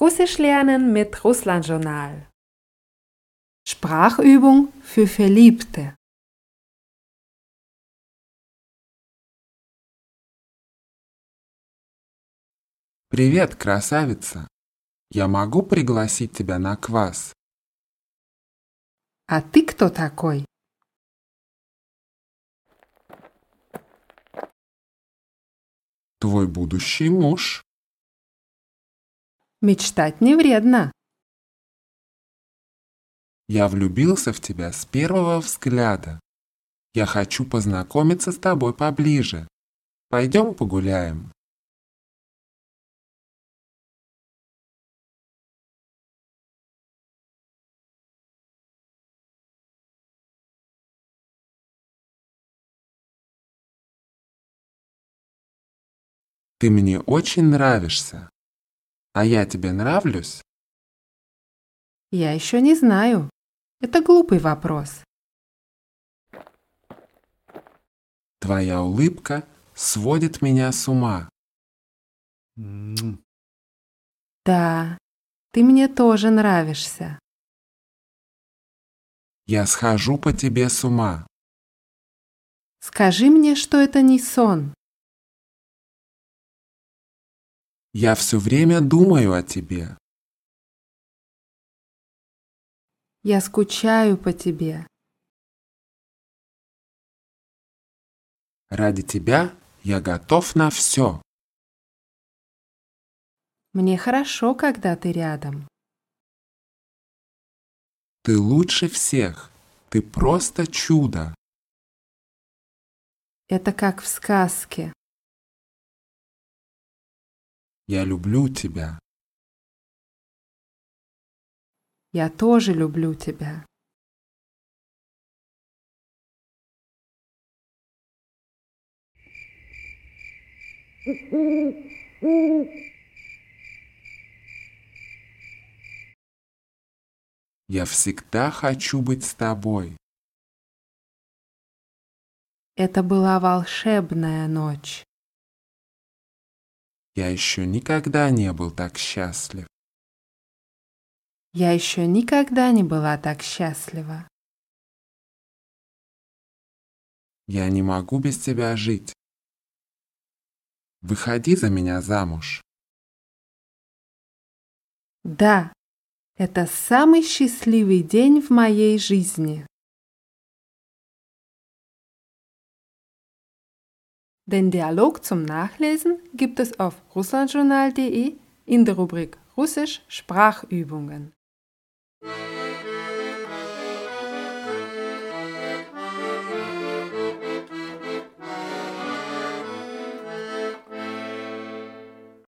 Russisch lernen mit Russland Journal. Sprachübung für Verliebte. Привет, красавица. Я могу пригласить тебя на квас? А ты кто такой? Твой будущий муж. Мечтать не вредно. Я влюбился в тебя с первого взгляда. Я хочу познакомиться с тобой поближе. Пойдем погуляем. Ты мне очень нравишься. А я тебе нравлюсь? Я еще не знаю. Это глупый вопрос. Твоя улыбка сводит меня с ума. Да, ты мне тоже нравишься. Я схожу по тебе с ума. Скажи мне, что это не сон. Я все время думаю о тебе. Я скучаю по тебе. Ради тебя я готов на все. Мне хорошо, когда ты рядом. Ты лучше всех. Ты просто чудо. Это как в сказке. Я люблю тебя. Я тоже люблю тебя. Я всегда хочу быть с тобой. Это была волшебная ночь. Я еще никогда не был так счастлив. Я еще никогда не была так счастлива. Я не могу без тебя жить. Выходи за меня замуж. Да, это самый счастливый день в моей жизни. Den Dialog zum Nachlesen gibt es auf russlandjournal.de in der Rubrik Russisch Sprachübungen.